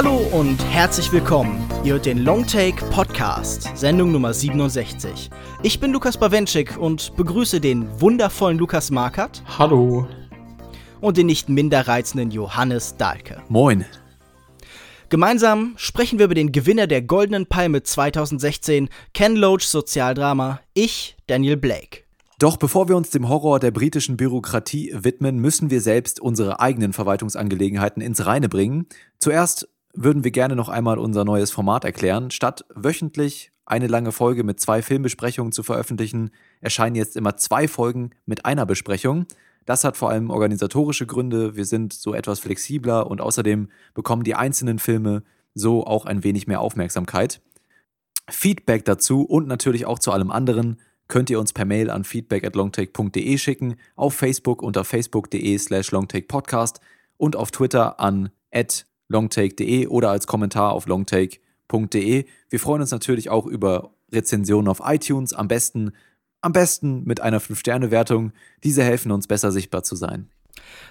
Hallo und herzlich willkommen. Ihr hört den Longtake Podcast, Sendung Nummer 67. Ich bin Lukas Bawenschik und begrüße den wundervollen Lukas Markert. Hallo. Und den nicht minder reizenden Johannes Dahlke. Moin. Gemeinsam sprechen wir über den Gewinner der Goldenen Palme 2016, Ken Loach Sozialdrama, ich, Daniel Blake. Doch bevor wir uns dem Horror der britischen Bürokratie widmen, müssen wir selbst unsere eigenen Verwaltungsangelegenheiten ins Reine bringen. Zuerst würden wir gerne noch einmal unser neues Format erklären. Statt wöchentlich eine lange Folge mit zwei Filmbesprechungen zu veröffentlichen, erscheinen jetzt immer zwei Folgen mit einer Besprechung. Das hat vor allem organisatorische Gründe. Wir sind so etwas flexibler und außerdem bekommen die einzelnen Filme so auch ein wenig mehr Aufmerksamkeit. Feedback dazu und natürlich auch zu allem anderen könnt ihr uns per Mail an feedback at longtake.de schicken, auf Facebook unter facebook.de slash longtakepodcast und auf Twitter an longtake.de oder als Kommentar auf longtake.de. Wir freuen uns natürlich auch über Rezensionen auf iTunes, am besten, am besten mit einer 5-Sterne-Wertung. Diese helfen uns besser sichtbar zu sein.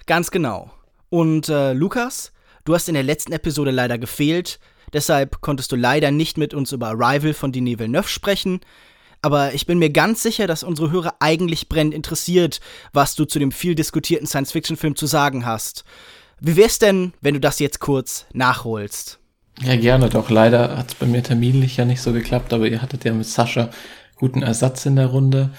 Ganz genau. Und äh, Lukas, du hast in der letzten Episode leider gefehlt, deshalb konntest du leider nicht mit uns über Arrival von Denis Villeneuve sprechen. Aber ich bin mir ganz sicher, dass unsere Hörer eigentlich brennend interessiert, was du zu dem viel diskutierten Science-Fiction-Film zu sagen hast. Wie wär's denn, wenn du das jetzt kurz nachholst? Ja, gerne doch. Leider hat es bei mir terminlich ja nicht so geklappt, aber ihr hattet ja mit Sascha guten Ersatz in der Runde.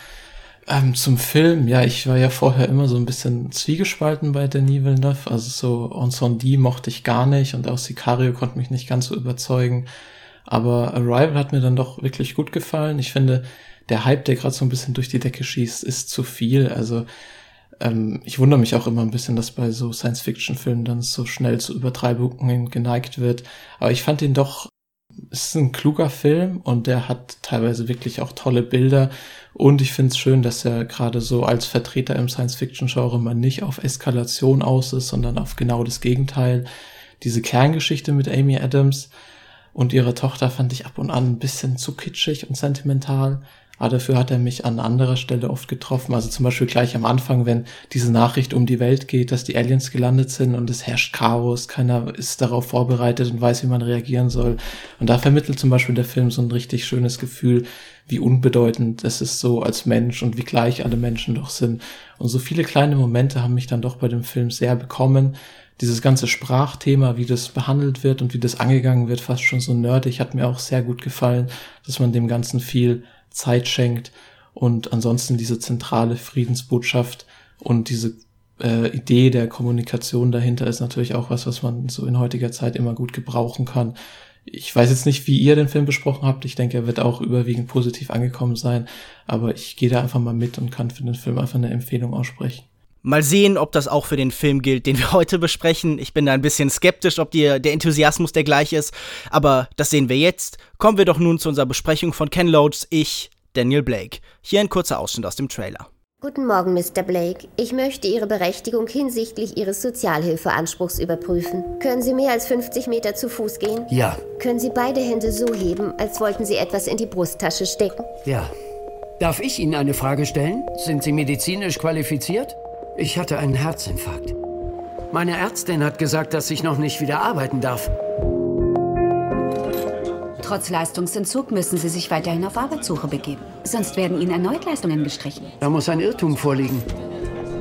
Ähm, zum Film, ja, ich war ja vorher immer so ein bisschen zwiegespalten bei Denis Villeneuve. Also so Ensemble mochte ich gar nicht und auch Sicario konnte mich nicht ganz so überzeugen. Aber Arrival hat mir dann doch wirklich gut gefallen. Ich finde, der Hype, der gerade so ein bisschen durch die Decke schießt, ist zu viel. Also ähm, ich wundere mich auch immer ein bisschen, dass bei so Science-Fiction-Filmen dann so schnell zu Übertreibungen geneigt wird. Aber ich fand ihn doch, es ist ein kluger Film und der hat teilweise wirklich auch tolle Bilder. Und ich finde es schön, dass er gerade so als Vertreter im Science-Fiction-Genre mal nicht auf Eskalation aus ist, sondern auf genau das Gegenteil. Diese Kerngeschichte mit Amy Adams und ihrer Tochter fand ich ab und an ein bisschen zu kitschig und sentimental. Aber dafür hat er mich an anderer Stelle oft getroffen. Also zum Beispiel gleich am Anfang, wenn diese Nachricht um die Welt geht, dass die Aliens gelandet sind und es herrscht Chaos, keiner ist darauf vorbereitet und weiß, wie man reagieren soll. Und da vermittelt zum Beispiel der Film so ein richtig schönes Gefühl, wie unbedeutend es ist so als Mensch und wie gleich alle Menschen doch sind. Und so viele kleine Momente haben mich dann doch bei dem Film sehr bekommen dieses ganze Sprachthema, wie das behandelt wird und wie das angegangen wird, fast schon so nerdig, hat mir auch sehr gut gefallen, dass man dem Ganzen viel Zeit schenkt und ansonsten diese zentrale Friedensbotschaft und diese äh, Idee der Kommunikation dahinter ist natürlich auch was, was man so in heutiger Zeit immer gut gebrauchen kann. Ich weiß jetzt nicht, wie ihr den Film besprochen habt. Ich denke, er wird auch überwiegend positiv angekommen sein. Aber ich gehe da einfach mal mit und kann für den Film einfach eine Empfehlung aussprechen. Mal sehen, ob das auch für den Film gilt, den wir heute besprechen. Ich bin da ein bisschen skeptisch, ob die, der Enthusiasmus der gleich ist, aber das sehen wir jetzt. Kommen wir doch nun zu unserer Besprechung von Ken Loads Ich, Daniel Blake. Hier ein kurzer Ausschnitt aus dem Trailer. Guten Morgen, Mr. Blake. Ich möchte Ihre Berechtigung hinsichtlich Ihres Sozialhilfeanspruchs überprüfen. Können Sie mehr als 50 Meter zu Fuß gehen? Ja. Können Sie beide Hände so heben, als wollten Sie etwas in die Brusttasche stecken? Ja. Darf ich Ihnen eine Frage stellen? Sind Sie medizinisch qualifiziert? Ich hatte einen Herzinfarkt. Meine Ärztin hat gesagt, dass ich noch nicht wieder arbeiten darf. Trotz Leistungsentzug müssen Sie sich weiterhin auf Arbeitssuche begeben. Sonst werden Ihnen erneut Leistungen gestrichen. Da muss ein Irrtum vorliegen.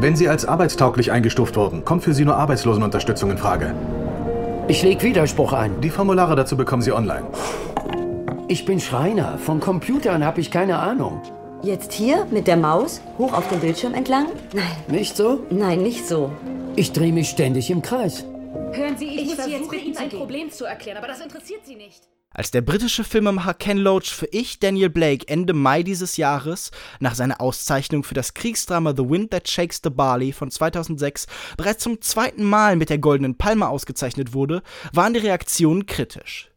Wenn Sie als arbeitstauglich eingestuft wurden, kommt für Sie nur Arbeitslosenunterstützung in Frage. Ich lege Widerspruch ein. Die Formulare dazu bekommen Sie online. Ich bin Schreiner. Von Computern habe ich keine Ahnung. Jetzt hier mit der Maus hoch auf den Bildschirm entlang? Nein. Nicht so? Nein, nicht so. Ich drehe mich ständig im Kreis. Hören Sie, ich, ich muss Sie jetzt bitten, ein Problem zu erklären, aber das interessiert Sie nicht. Als der britische Filmemacher Ken Loach für Ich, Daniel Blake, Ende Mai dieses Jahres nach seiner Auszeichnung für das Kriegsdrama The Wind That Shakes the Barley von 2006 bereits zum zweiten Mal mit der Goldenen Palme ausgezeichnet wurde, waren die Reaktionen kritisch.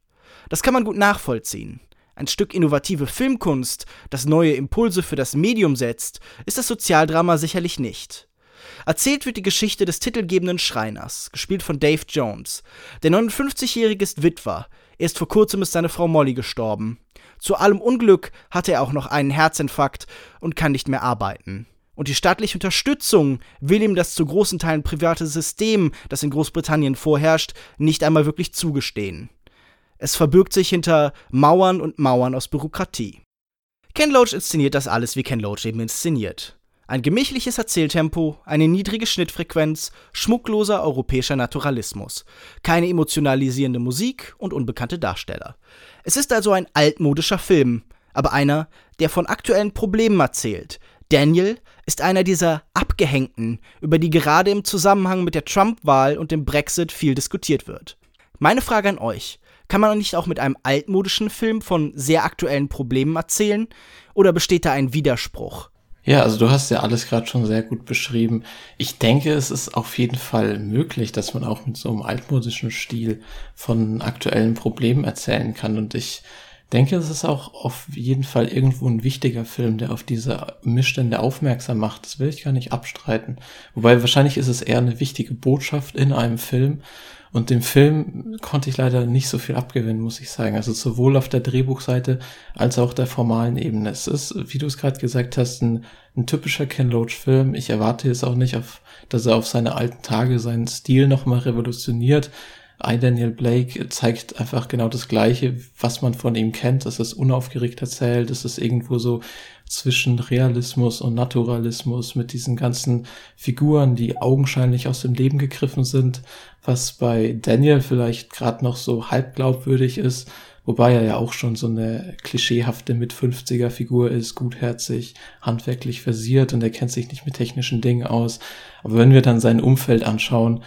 Das kann man gut nachvollziehen. Ein Stück innovative Filmkunst, das neue Impulse für das Medium setzt, ist das Sozialdrama sicherlich nicht. Erzählt wird die Geschichte des titelgebenden Schreiners, gespielt von Dave Jones. Der 59-Jährige ist Witwer, erst vor kurzem ist seine Frau Molly gestorben. Zu allem Unglück hatte er auch noch einen Herzinfarkt und kann nicht mehr arbeiten. Und die staatliche Unterstützung will ihm das zu großen Teilen private System, das in Großbritannien vorherrscht, nicht einmal wirklich zugestehen. Es verbirgt sich hinter Mauern und Mauern aus Bürokratie. Ken Loach inszeniert das alles, wie Ken Loach eben inszeniert. Ein gemächliches Erzähltempo, eine niedrige Schnittfrequenz, schmuckloser europäischer Naturalismus, keine emotionalisierende Musik und unbekannte Darsteller. Es ist also ein altmodischer Film, aber einer, der von aktuellen Problemen erzählt. Daniel ist einer dieser Abgehängten, über die gerade im Zusammenhang mit der Trump-Wahl und dem Brexit viel diskutiert wird. Meine Frage an euch: kann man nicht auch mit einem altmodischen Film von sehr aktuellen Problemen erzählen? Oder besteht da ein Widerspruch? Ja, also du hast ja alles gerade schon sehr gut beschrieben. Ich denke, es ist auf jeden Fall möglich, dass man auch mit so einem altmodischen Stil von aktuellen Problemen erzählen kann. Und ich denke, es ist auch auf jeden Fall irgendwo ein wichtiger Film, der auf diese Missstände aufmerksam macht. Das will ich gar nicht abstreiten. Wobei wahrscheinlich ist es eher eine wichtige Botschaft in einem Film. Und dem Film konnte ich leider nicht so viel abgewinnen, muss ich sagen. Also sowohl auf der Drehbuchseite als auch der formalen Ebene. Es ist, wie du es gerade gesagt hast, ein, ein typischer Ken Loach-Film. Ich erwarte jetzt auch nicht, auf, dass er auf seine alten Tage seinen Stil nochmal revolutioniert. I. Daniel Blake zeigt einfach genau das Gleiche, was man von ihm kennt. Es ist unaufgeregt erzählt, es ist irgendwo so zwischen Realismus und Naturalismus mit diesen ganzen Figuren, die augenscheinlich aus dem Leben gegriffen sind, was bei Daniel vielleicht gerade noch so halb glaubwürdig ist, wobei er ja auch schon so eine klischeehafte mit 50er Figur ist, gutherzig, handwerklich versiert und er kennt sich nicht mit technischen Dingen aus. Aber wenn wir dann sein Umfeld anschauen,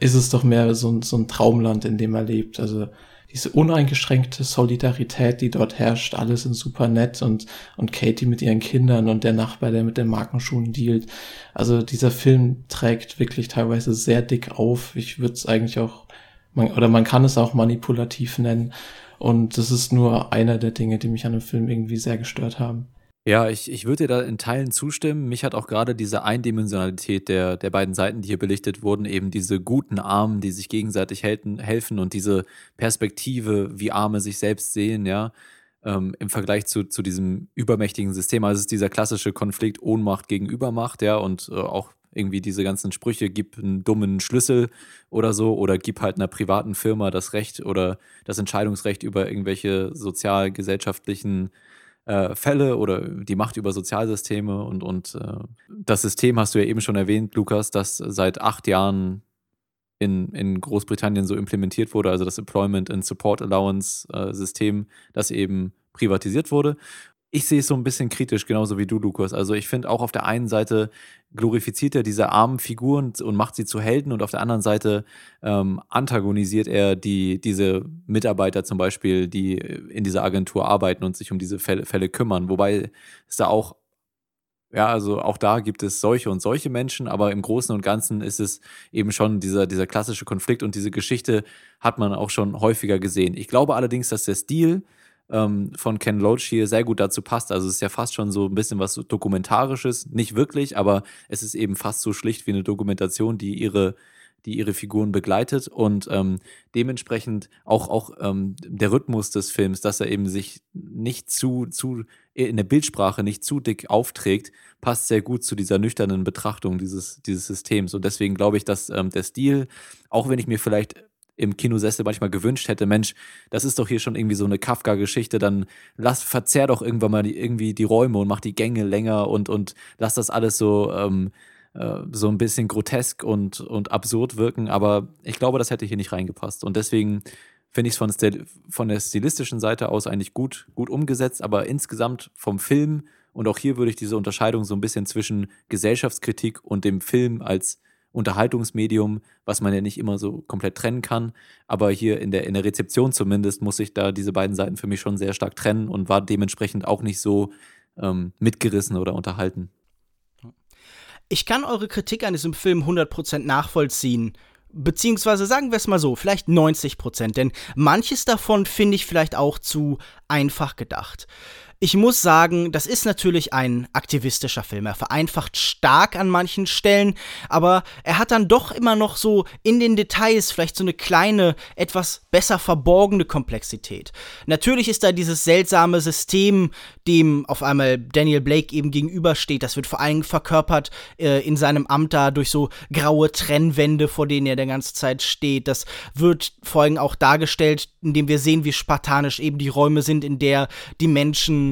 ist es doch mehr so, so ein Traumland, in dem er lebt. Also diese uneingeschränkte Solidarität, die dort herrscht, alle sind super nett und, und Katie mit ihren Kindern und der Nachbar, der mit den Markenschuhen dealt. Also dieser Film trägt wirklich teilweise sehr dick auf. Ich würde es eigentlich auch, man, oder man kann es auch manipulativ nennen. Und das ist nur einer der Dinge, die mich an dem Film irgendwie sehr gestört haben. Ja, ich, ich würde dir da in Teilen zustimmen. Mich hat auch gerade diese Eindimensionalität der, der beiden Seiten, die hier belichtet wurden, eben diese guten Armen, die sich gegenseitig helfen, helfen und diese Perspektive, wie Arme sich selbst sehen, ja, ähm, im Vergleich zu, zu diesem übermächtigen System. Also es ist dieser klassische Konflikt Ohnmacht gegen Übermacht, ja, und äh, auch irgendwie diese ganzen Sprüche, gib einen dummen Schlüssel oder so, oder gib halt einer privaten Firma das Recht oder das Entscheidungsrecht über irgendwelche sozial-gesellschaftlichen äh, Fälle oder die Macht über Sozialsysteme und, und äh, das System hast du ja eben schon erwähnt, Lukas, das seit acht Jahren in, in Großbritannien so implementiert wurde, also das Employment and Support Allowance äh, System, das eben privatisiert wurde ich sehe es so ein bisschen kritisch, genauso wie du, Lukas. Also ich finde auch auf der einen Seite glorifiziert er diese armen Figuren und macht sie zu Helden und auf der anderen Seite ähm, antagonisiert er die, diese Mitarbeiter zum Beispiel, die in dieser Agentur arbeiten und sich um diese Fälle, Fälle kümmern. Wobei es da auch ja, also auch da gibt es solche und solche Menschen, aber im Großen und Ganzen ist es eben schon dieser, dieser klassische Konflikt und diese Geschichte hat man auch schon häufiger gesehen. Ich glaube allerdings, dass der Stil ähm, von Ken Loach hier sehr gut dazu passt. Also es ist ja fast schon so ein bisschen was Dokumentarisches, nicht wirklich, aber es ist eben fast so schlicht wie eine Dokumentation, die ihre die ihre Figuren begleitet und ähm, dementsprechend auch, auch ähm, der Rhythmus des Films, dass er eben sich nicht zu, zu in der Bildsprache nicht zu dick aufträgt, passt sehr gut zu dieser nüchternen Betrachtung dieses, dieses Systems. Und deswegen glaube ich, dass ähm, der Stil, auch wenn ich mir vielleicht im Kinosessel manchmal gewünscht hätte, Mensch, das ist doch hier schon irgendwie so eine Kafka-Geschichte, dann lass, verzehr doch irgendwann mal die, irgendwie die Räume und mach die Gänge länger und, und lass das alles so, ähm, äh, so ein bisschen grotesk und, und absurd wirken, aber ich glaube, das hätte hier nicht reingepasst. Und deswegen finde ich es von, von der stilistischen Seite aus eigentlich gut, gut umgesetzt, aber insgesamt vom Film und auch hier würde ich diese Unterscheidung so ein bisschen zwischen Gesellschaftskritik und dem Film als Unterhaltungsmedium, was man ja nicht immer so komplett trennen kann. Aber hier in der, in der Rezeption zumindest muss ich da diese beiden Seiten für mich schon sehr stark trennen und war dementsprechend auch nicht so ähm, mitgerissen oder unterhalten. Ich kann eure Kritik an diesem Film 100% nachvollziehen. Beziehungsweise sagen wir es mal so, vielleicht 90%, denn manches davon finde ich vielleicht auch zu einfach gedacht. Ich muss sagen, das ist natürlich ein aktivistischer Film. Er vereinfacht stark an manchen Stellen, aber er hat dann doch immer noch so in den Details vielleicht so eine kleine, etwas besser verborgene Komplexität. Natürlich ist da dieses seltsame System, dem auf einmal Daniel Blake eben gegenübersteht. Das wird vor allem verkörpert äh, in seinem Amt da durch so graue Trennwände, vor denen er der ganze Zeit steht. Das wird vor allem auch dargestellt, indem wir sehen, wie spartanisch eben die Räume sind, in der die Menschen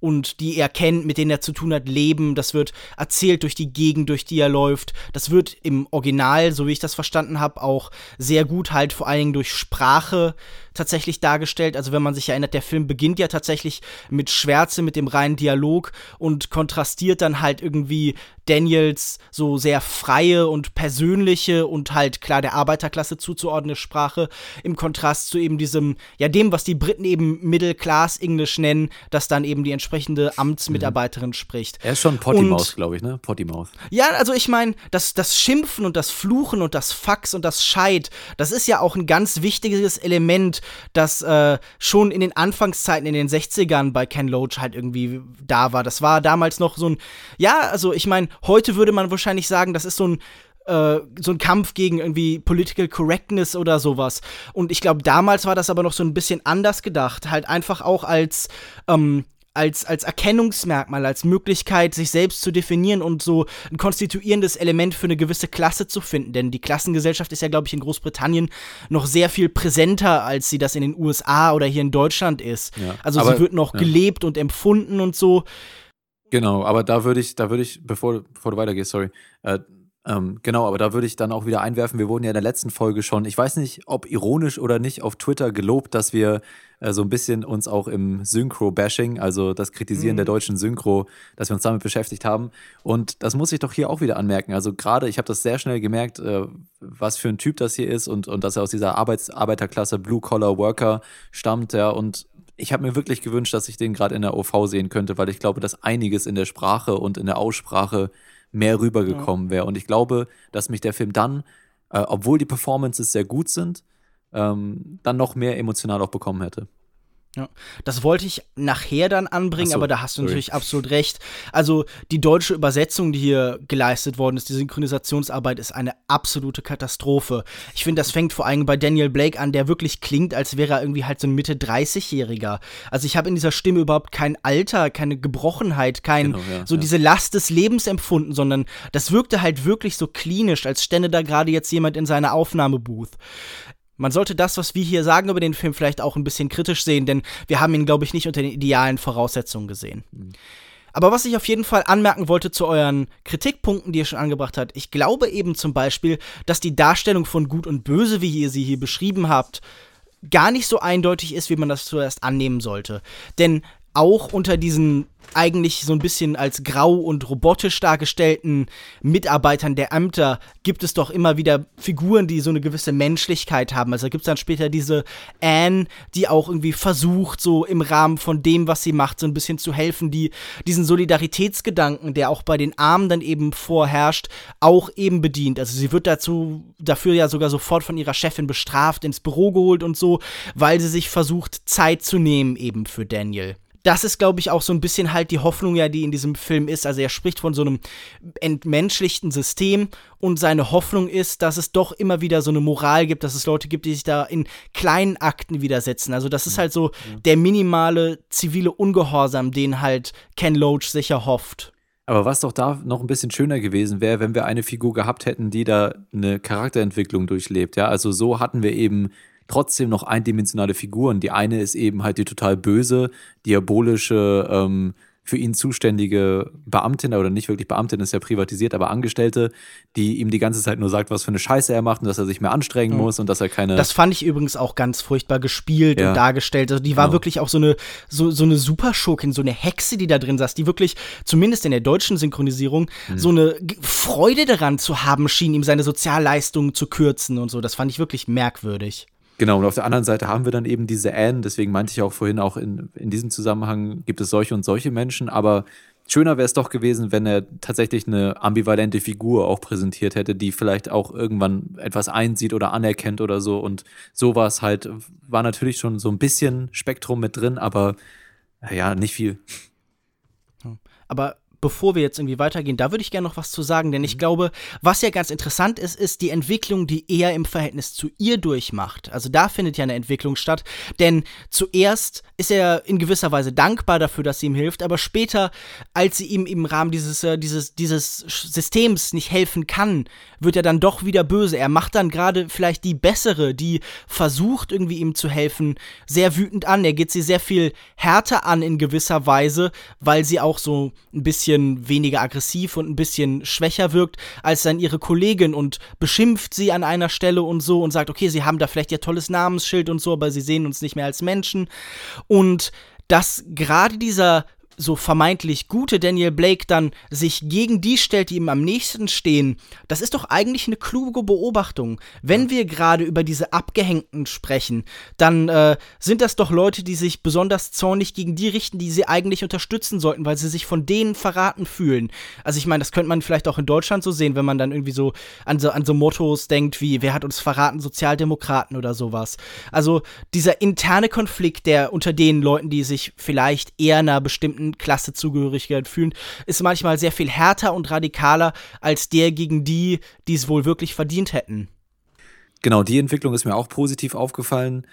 und die er kennt, mit denen er zu tun hat, leben. Das wird erzählt durch die Gegend, durch die er läuft. Das wird im Original, so wie ich das verstanden habe, auch sehr gut halt vor allen Dingen durch Sprache tatsächlich dargestellt. Also wenn man sich erinnert, der Film beginnt ja tatsächlich mit Schwärze, mit dem reinen Dialog und kontrastiert dann halt irgendwie Daniels so sehr freie und persönliche und halt klar der Arbeiterklasse zuzuordnende Sprache im Kontrast zu eben diesem, ja dem, was die Briten eben Middle Class English nennen, das dann eben die entsprechende Amtsmitarbeiterin mhm. spricht. Er ist schon Pottymaus, glaube ich, ne? Pottymaus. Ja, also ich meine, das, das Schimpfen und das Fluchen und das Fax und das Scheit, das ist ja auch ein ganz wichtiges Element das äh, schon in den Anfangszeiten in den 60ern bei Ken Loach halt irgendwie da war. Das war damals noch so ein, ja, also ich meine, heute würde man wahrscheinlich sagen, das ist so ein äh, so ein Kampf gegen irgendwie Political Correctness oder sowas. Und ich glaube, damals war das aber noch so ein bisschen anders gedacht. Halt einfach auch als ähm, als, als Erkennungsmerkmal, als Möglichkeit, sich selbst zu definieren und so ein konstituierendes Element für eine gewisse Klasse zu finden. Denn die Klassengesellschaft ist ja, glaube ich, in Großbritannien noch sehr viel präsenter, als sie das in den USA oder hier in Deutschland ist. Ja, also aber, sie wird noch ja. gelebt und empfunden und so. Genau, aber da würde ich, da würde ich, bevor, bevor du weitergehst, sorry, äh, ähm, genau, aber da würde ich dann auch wieder einwerfen, wir wurden ja in der letzten Folge schon, ich weiß nicht, ob ironisch oder nicht, auf Twitter gelobt, dass wir äh, so ein bisschen uns auch im Synchro-Bashing, also das Kritisieren mhm. der deutschen Synchro, dass wir uns damit beschäftigt haben. Und das muss ich doch hier auch wieder anmerken. Also gerade, ich habe das sehr schnell gemerkt, äh, was für ein Typ das hier ist und, und dass er aus dieser Arbeits Arbeiterklasse Blue-Collar-Worker stammt, ja, und ich habe mir wirklich gewünscht, dass ich den gerade in der OV sehen könnte, weil ich glaube, dass einiges in der Sprache und in der Aussprache mehr rübergekommen wäre. Und ich glaube, dass mich der Film dann, äh, obwohl die Performances sehr gut sind, ähm, dann noch mehr emotional auch bekommen hätte. Ja, das wollte ich nachher dann anbringen, so, aber da hast du natürlich sorry. absolut recht. Also die deutsche Übersetzung, die hier geleistet worden ist, die Synchronisationsarbeit ist eine absolute Katastrophe. Ich finde, das fängt vor allem bei Daniel Blake an, der wirklich klingt, als wäre er irgendwie halt so ein Mitte 30-Jähriger. Also ich habe in dieser Stimme überhaupt kein Alter, keine Gebrochenheit, kein genau, ja, so ja. diese Last des Lebens empfunden, sondern das wirkte halt wirklich so klinisch, als stände da gerade jetzt jemand in seiner Aufnahmebooth. Man sollte das, was wir hier sagen über den Film, vielleicht auch ein bisschen kritisch sehen, denn wir haben ihn, glaube ich, nicht unter den idealen Voraussetzungen gesehen. Mhm. Aber was ich auf jeden Fall anmerken wollte zu euren Kritikpunkten, die ihr schon angebracht habt, ich glaube eben zum Beispiel, dass die Darstellung von Gut und Böse, wie ihr sie hier beschrieben habt, gar nicht so eindeutig ist, wie man das zuerst annehmen sollte. Denn auch unter diesen eigentlich so ein bisschen als grau und robotisch dargestellten Mitarbeitern der Ämter gibt es doch immer wieder Figuren, die so eine gewisse Menschlichkeit haben. Also gibt es dann später diese Anne, die auch irgendwie versucht, so im Rahmen von dem, was sie macht, so ein bisschen zu helfen, die diesen Solidaritätsgedanken, der auch bei den Armen dann eben vorherrscht, auch eben bedient. Also sie wird dazu, dafür ja sogar sofort von ihrer Chefin bestraft, ins Büro geholt und so, weil sie sich versucht, Zeit zu nehmen eben für Daniel das ist, glaube ich, auch so ein bisschen halt die Hoffnung ja, die in diesem Film ist. Also er spricht von so einem entmenschlichten System und seine Hoffnung ist, dass es doch immer wieder so eine Moral gibt, dass es Leute gibt, die sich da in kleinen Akten widersetzen. Also das ist halt so der minimale zivile Ungehorsam, den halt Ken Loach sicher hofft. Aber was doch da noch ein bisschen schöner gewesen wäre, wenn wir eine Figur gehabt hätten, die da eine Charakterentwicklung durchlebt. Ja, also so hatten wir eben trotzdem noch eindimensionale Figuren. Die eine ist eben halt die total böse, diabolische, ähm, für ihn zuständige Beamtin, oder nicht wirklich Beamtin, ist ja privatisiert, aber Angestellte, die ihm die ganze Zeit nur sagt, was für eine Scheiße er macht und dass er sich mehr anstrengen mhm. muss und dass er keine. Das fand ich übrigens auch ganz furchtbar gespielt ja. und dargestellt. Also die war genau. wirklich auch so eine, so, so eine Superschurkin, so eine Hexe, die da drin saß, die wirklich, zumindest in der deutschen Synchronisierung, mhm. so eine Freude daran zu haben schien, ihm seine Sozialleistungen zu kürzen und so. Das fand ich wirklich merkwürdig. Genau, und auf der anderen Seite haben wir dann eben diese Anne, deswegen meinte ich auch vorhin auch in, in diesem Zusammenhang gibt es solche und solche Menschen, aber schöner wäre es doch gewesen, wenn er tatsächlich eine ambivalente Figur auch präsentiert hätte, die vielleicht auch irgendwann etwas einsieht oder anerkennt oder so und sowas halt, war natürlich schon so ein bisschen Spektrum mit drin, aber Ja, nicht viel. Aber bevor wir jetzt irgendwie weitergehen, da würde ich gerne noch was zu sagen, denn ich glaube, was ja ganz interessant ist, ist die Entwicklung, die er im Verhältnis zu ihr durchmacht. Also da findet ja eine Entwicklung statt, denn zuerst ist er in gewisser Weise dankbar dafür, dass sie ihm hilft, aber später, als sie ihm im Rahmen dieses, äh, dieses, dieses Systems nicht helfen kann, wird er dann doch wieder böse. Er macht dann gerade vielleicht die bessere, die versucht irgendwie ihm zu helfen, sehr wütend an. Er geht sie sehr viel härter an in gewisser Weise, weil sie auch so ein bisschen weniger aggressiv und ein bisschen schwächer wirkt als dann ihre Kollegin und beschimpft sie an einer Stelle und so und sagt, okay, sie haben da vielleicht ihr tolles Namensschild und so, aber sie sehen uns nicht mehr als Menschen. Und dass gerade dieser so vermeintlich gute Daniel Blake dann sich gegen die stellt, die ihm am nächsten stehen, das ist doch eigentlich eine kluge Beobachtung. Wenn wir gerade über diese Abgehängten sprechen, dann äh, sind das doch Leute, die sich besonders zornig gegen die richten, die sie eigentlich unterstützen sollten, weil sie sich von denen verraten fühlen. Also ich meine, das könnte man vielleicht auch in Deutschland so sehen, wenn man dann irgendwie so an so, an so Mottos denkt wie, wer hat uns verraten, Sozialdemokraten oder sowas. Also dieser interne Konflikt, der unter den Leuten, die sich vielleicht eher einer bestimmten Klassezugehörigkeit fühlen, ist manchmal sehr viel härter und radikaler als der gegen die, die es wohl wirklich verdient hätten. Genau, die Entwicklung ist mir auch positiv aufgefallen.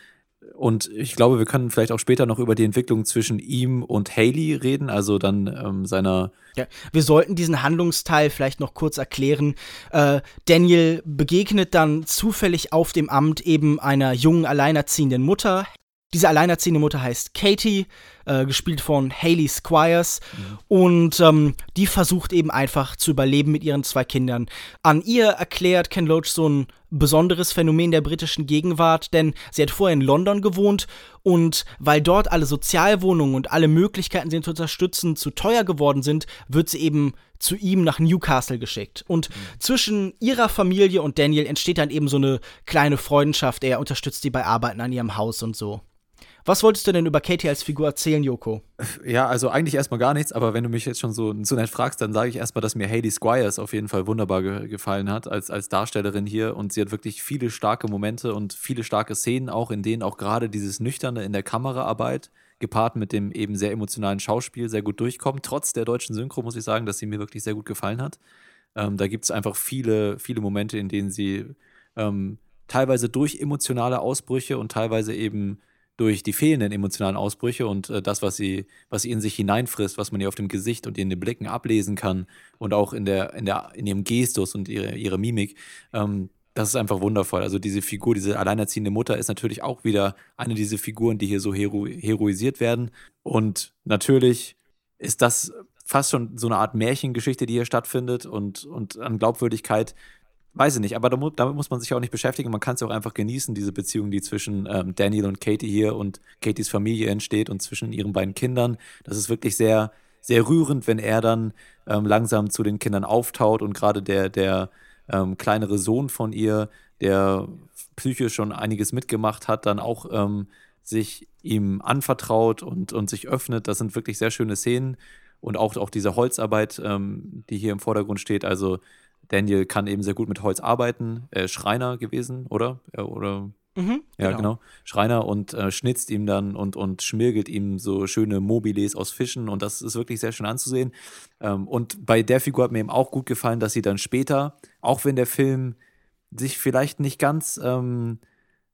Und ich glaube, wir können vielleicht auch später noch über die Entwicklung zwischen ihm und Haley reden, also dann ähm, seiner. Ja, wir sollten diesen Handlungsteil vielleicht noch kurz erklären. Äh, Daniel begegnet dann zufällig auf dem Amt eben einer jungen, alleinerziehenden Mutter. Diese alleinerziehende Mutter heißt Katie, äh, gespielt von Hayley Squires. Mhm. Und ähm, die versucht eben einfach zu überleben mit ihren zwei Kindern. An ihr erklärt Ken Loach so ein besonderes Phänomen der britischen Gegenwart, denn sie hat vorher in London gewohnt und weil dort alle Sozialwohnungen und alle Möglichkeiten, sie zu unterstützen, zu teuer geworden sind, wird sie eben zu ihm nach Newcastle geschickt. Und mhm. zwischen ihrer Familie und Daniel entsteht dann eben so eine kleine Freundschaft. Er unterstützt sie bei Arbeiten an ihrem Haus und so. Was wolltest du denn über Katie als Figur erzählen, Joko? Ja, also eigentlich erstmal gar nichts, aber wenn du mich jetzt schon so, so nett fragst, dann sage ich erstmal, dass mir Hayley Squires auf jeden Fall wunderbar ge gefallen hat als, als Darstellerin hier und sie hat wirklich viele starke Momente und viele starke Szenen auch, in denen auch gerade dieses Nüchterne in der Kameraarbeit gepaart mit dem eben sehr emotionalen Schauspiel sehr gut durchkommt. Trotz der deutschen Synchro muss ich sagen, dass sie mir wirklich sehr gut gefallen hat. Ähm, da gibt es einfach viele, viele Momente, in denen sie ähm, teilweise durch emotionale Ausbrüche und teilweise eben durch die fehlenden emotionalen Ausbrüche und äh, das, was sie, was sie in sich hineinfrisst, was man ihr auf dem Gesicht und in den Blicken ablesen kann und auch in der, in der, in ihrem Gestus und ihre, ihre Mimik, ähm, das ist einfach wundervoll. Also diese Figur, diese alleinerziehende Mutter ist natürlich auch wieder eine dieser Figuren, die hier so hero heroisiert werden. Und natürlich ist das fast schon so eine Art Märchengeschichte, die hier stattfindet und, und an Glaubwürdigkeit weiß ich nicht, aber damit muss man sich auch nicht beschäftigen. Man kann es auch einfach genießen, diese Beziehung, die zwischen ähm, Daniel und Katie hier und Katies Familie entsteht und zwischen ihren beiden Kindern. Das ist wirklich sehr, sehr rührend, wenn er dann ähm, langsam zu den Kindern auftaut und gerade der, der ähm, kleinere Sohn von ihr, der psychisch schon einiges mitgemacht hat, dann auch ähm, sich ihm anvertraut und, und sich öffnet. Das sind wirklich sehr schöne Szenen und auch, auch diese Holzarbeit, ähm, die hier im Vordergrund steht. Also Daniel kann eben sehr gut mit Holz arbeiten. Ist Schreiner gewesen, oder? oder Mhm, ja, genau. genau. Schreiner und äh, schnitzt ihm dann und, und schmirgelt ihm so schöne Mobiles aus Fischen und das ist wirklich sehr schön anzusehen. Ähm, und bei der Figur hat mir eben auch gut gefallen, dass sie dann später, auch wenn der Film sich vielleicht nicht ganz ähm,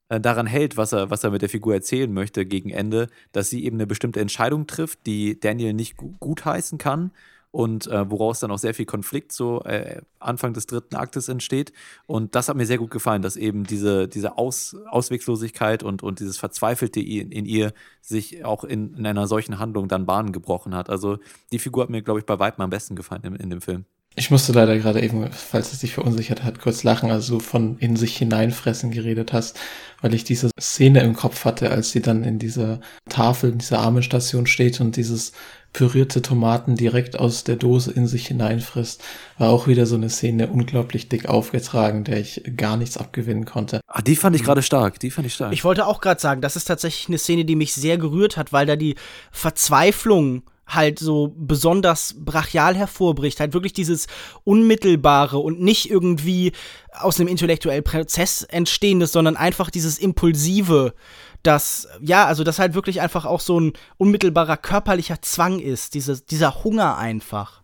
äh, daran hält, was er, was er mit der Figur erzählen möchte gegen Ende, dass sie eben eine bestimmte Entscheidung trifft, die Daniel nicht gut heißen kann und äh, woraus dann auch sehr viel Konflikt so äh, Anfang des dritten Aktes entsteht. Und das hat mir sehr gut gefallen, dass eben diese, diese Aus, Ausweglosigkeit und, und dieses Verzweifelte in, in ihr sich auch in, in, einer solchen Handlung dann Bahn gebrochen hat. Also die Figur hat mir, glaube ich, bei weitem am besten gefallen in, in dem Film. Ich musste leider gerade eben, falls es dich verunsichert hat, kurz lachen, also von in sich hineinfressen geredet hast, weil ich diese Szene im Kopf hatte, als sie dann in dieser Tafel, in dieser Armenstation steht und dieses pürierte Tomaten direkt aus der Dose in sich hineinfrisst, war auch wieder so eine Szene unglaublich dick aufgetragen, der ich gar nichts abgewinnen konnte. Ah, die fand ich gerade stark, die fand ich stark. Ich wollte auch gerade sagen, das ist tatsächlich eine Szene, die mich sehr gerührt hat, weil da die Verzweiflung halt so besonders brachial hervorbricht. Halt wirklich dieses Unmittelbare und nicht irgendwie aus einem intellektuellen Prozess entstehendes, sondern einfach dieses Impulsive, das, ja, also das halt wirklich einfach auch so ein unmittelbarer körperlicher Zwang ist, diese, dieser Hunger einfach.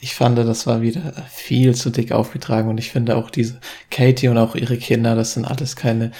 Ich fand, das war wieder viel zu dick aufgetragen und ich finde auch diese Katie und auch ihre Kinder, das sind alles keine,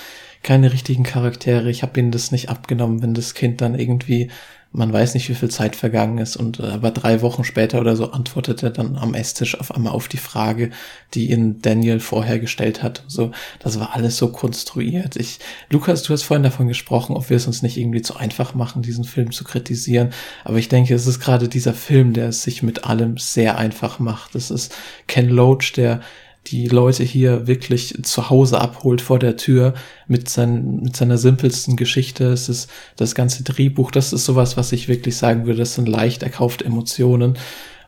keine richtigen Charaktere. Ich habe ihnen das nicht abgenommen, wenn das Kind dann irgendwie man weiß nicht, wie viel Zeit vergangen ist und äh, aber drei Wochen später oder so antwortet er dann am Esstisch auf einmal auf die Frage, die ihn Daniel vorher gestellt hat. So, das war alles so konstruiert. Ich, Lukas, du hast vorhin davon gesprochen, ob wir es uns nicht irgendwie zu einfach machen, diesen Film zu kritisieren. Aber ich denke, es ist gerade dieser Film, der es sich mit allem sehr einfach macht. Es ist Ken Loach, der die Leute hier wirklich zu Hause abholt vor der Tür mit, sein, mit seiner simpelsten Geschichte. Es ist das ganze Drehbuch, das ist sowas, was ich wirklich sagen würde, das sind leicht erkaufte Emotionen.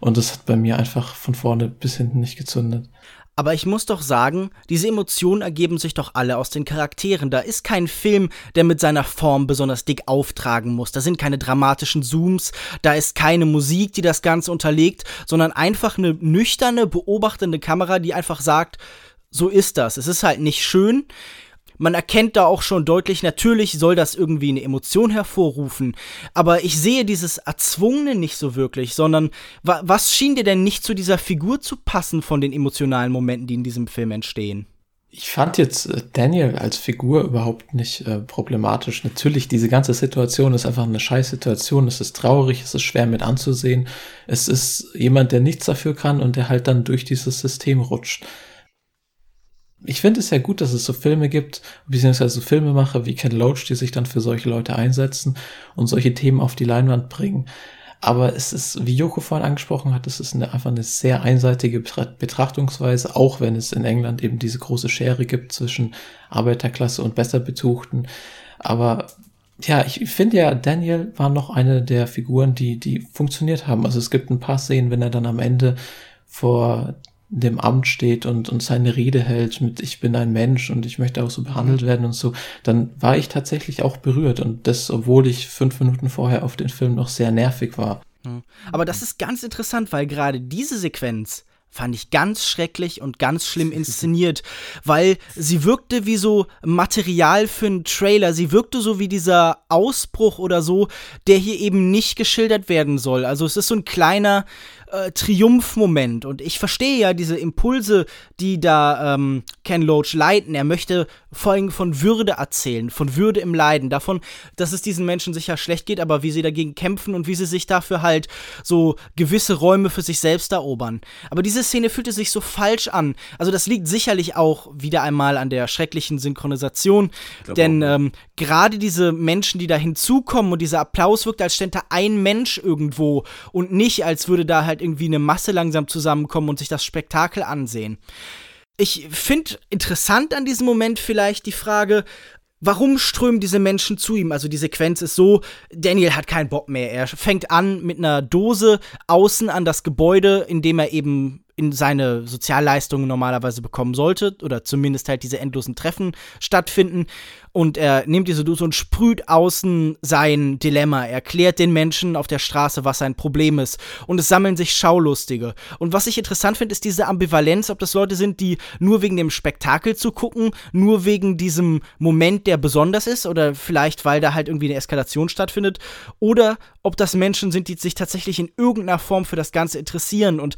Und das hat bei mir einfach von vorne bis hinten nicht gezündet. Aber ich muss doch sagen, diese Emotionen ergeben sich doch alle aus den Charakteren. Da ist kein Film, der mit seiner Form besonders dick auftragen muss. Da sind keine dramatischen Zooms, da ist keine Musik, die das Ganze unterlegt, sondern einfach eine nüchterne, beobachtende Kamera, die einfach sagt, so ist das. Es ist halt nicht schön man erkennt da auch schon deutlich, natürlich soll das irgendwie eine Emotion hervorrufen, aber ich sehe dieses Erzwungene nicht so wirklich, sondern wa was schien dir denn nicht zu dieser Figur zu passen von den emotionalen Momenten, die in diesem Film entstehen? Ich fand jetzt äh, Daniel als Figur überhaupt nicht äh, problematisch. Natürlich, diese ganze Situation ist einfach eine Scheißsituation. Es ist traurig, es ist schwer mit anzusehen. Es ist jemand, der nichts dafür kann und der halt dann durch dieses System rutscht ich finde es ja gut, dass es so Filme gibt, beziehungsweise so Filmemacher wie Ken Loach, die sich dann für solche Leute einsetzen und solche Themen auf die Leinwand bringen. Aber es ist, wie Joko vorhin angesprochen hat, es ist eine, einfach eine sehr einseitige Betrachtungsweise, auch wenn es in England eben diese große Schere gibt zwischen Arbeiterklasse und besser Betuchten. Aber ja, ich finde ja, Daniel war noch eine der Figuren, die, die funktioniert haben. Also es gibt ein paar Szenen, wenn er dann am Ende vor dem Amt steht und, und seine Rede hält mit Ich bin ein Mensch und ich möchte auch so behandelt werden und so, dann war ich tatsächlich auch berührt und das, obwohl ich fünf Minuten vorher auf den Film noch sehr nervig war. Aber das ist ganz interessant, weil gerade diese Sequenz fand ich ganz schrecklich und ganz schlimm inszeniert, weil sie wirkte wie so Material für einen Trailer. Sie wirkte so wie dieser Ausbruch oder so, der hier eben nicht geschildert werden soll. Also es ist so ein kleiner äh, Triumphmoment. Und ich verstehe ja diese Impulse, die da ähm, Ken Loach leiten. Er möchte vor allem von Würde erzählen, von Würde im Leiden, davon, dass es diesen Menschen sicher schlecht geht, aber wie sie dagegen kämpfen und wie sie sich dafür halt so gewisse Räume für sich selbst erobern. Aber diese Szene fühlte sich so falsch an. Also das liegt sicherlich auch wieder einmal an der schrecklichen Synchronisation, denn ähm, gerade diese Menschen, die da hinzukommen und dieser Applaus wirkt, als stände da ein Mensch irgendwo und nicht, als würde da halt irgendwie eine Masse langsam zusammenkommen und sich das Spektakel ansehen ich finde interessant an diesem Moment vielleicht die Frage, Warum strömen diese Menschen zu ihm? Also die Sequenz ist so, Daniel hat keinen Bock mehr. Er fängt an mit einer Dose außen an das Gebäude, in dem er eben in seine Sozialleistungen normalerweise bekommen sollte oder zumindest halt diese endlosen Treffen stattfinden und er nimmt diese Dose und sprüht außen sein Dilemma. Er erklärt den Menschen auf der Straße, was sein Problem ist. Und es sammeln sich Schaulustige. Und was ich interessant finde, ist diese Ambivalenz, ob das Leute sind, die nur wegen dem Spektakel zu gucken, nur wegen diesem Moment, der besonders ist, oder vielleicht, weil da halt irgendwie eine Eskalation stattfindet, oder ob das Menschen sind, die sich tatsächlich in irgendeiner Form für das Ganze interessieren. Und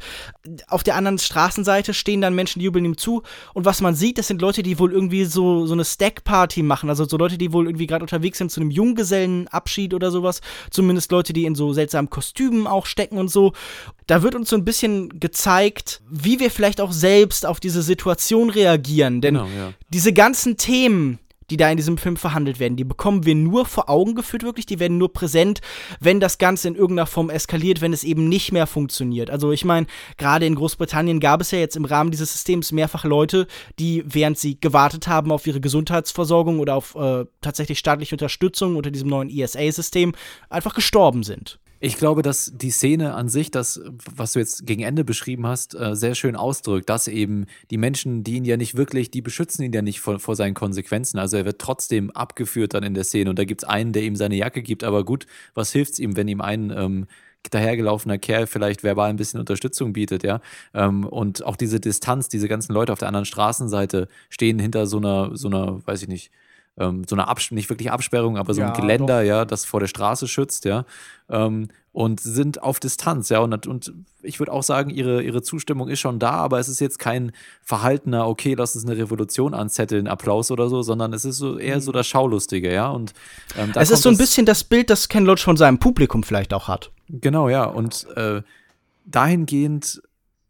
auf der anderen Straßenseite stehen dann Menschen, die jubeln ihm zu. Und was man sieht, das sind Leute, die wohl irgendwie so, so eine Stack-Party machen also so Leute, die wohl irgendwie gerade unterwegs sind zu einem Junggesellenabschied oder sowas. Zumindest Leute, die in so seltsamen Kostümen auch stecken und so. Da wird uns so ein bisschen gezeigt, wie wir vielleicht auch selbst auf diese Situation reagieren. Denn genau, ja. diese ganzen Themen, die da in diesem Film verhandelt werden. Die bekommen wir nur vor Augen geführt, wirklich. Die werden nur präsent, wenn das Ganze in irgendeiner Form eskaliert, wenn es eben nicht mehr funktioniert. Also ich meine, gerade in Großbritannien gab es ja jetzt im Rahmen dieses Systems mehrfach Leute, die, während sie gewartet haben auf ihre Gesundheitsversorgung oder auf äh, tatsächlich staatliche Unterstützung unter diesem neuen ESA-System, einfach gestorben sind. Ich glaube, dass die Szene an sich, das, was du jetzt gegen Ende beschrieben hast, äh, sehr schön ausdrückt, dass eben die Menschen, die ihn ja nicht wirklich, die beschützen ihn ja nicht vor, vor seinen Konsequenzen. Also er wird trotzdem abgeführt dann in der Szene und da gibt es einen, der ihm seine Jacke gibt, aber gut, was hilft es ihm, wenn ihm ein ähm, dahergelaufener Kerl vielleicht verbal ein bisschen Unterstützung bietet, ja. Ähm, und auch diese Distanz, diese ganzen Leute auf der anderen Straßenseite stehen hinter so einer, so einer, weiß ich nicht, ähm, so einer Abs nicht wirklich Absperrung, aber so ja, ein Geländer, doch. ja, das vor der Straße schützt, ja. Ähm, und sind auf Distanz, ja. Und, und ich würde auch sagen, ihre, ihre Zustimmung ist schon da, aber es ist jetzt kein verhaltener, okay, lass uns eine Revolution anzetteln, Applaus oder so, sondern es ist so eher so das Schaulustige, ja. Und ähm, es ist so ein bisschen das Bild, das Ken Loach von seinem Publikum vielleicht auch hat. Genau, ja. Und äh, dahingehend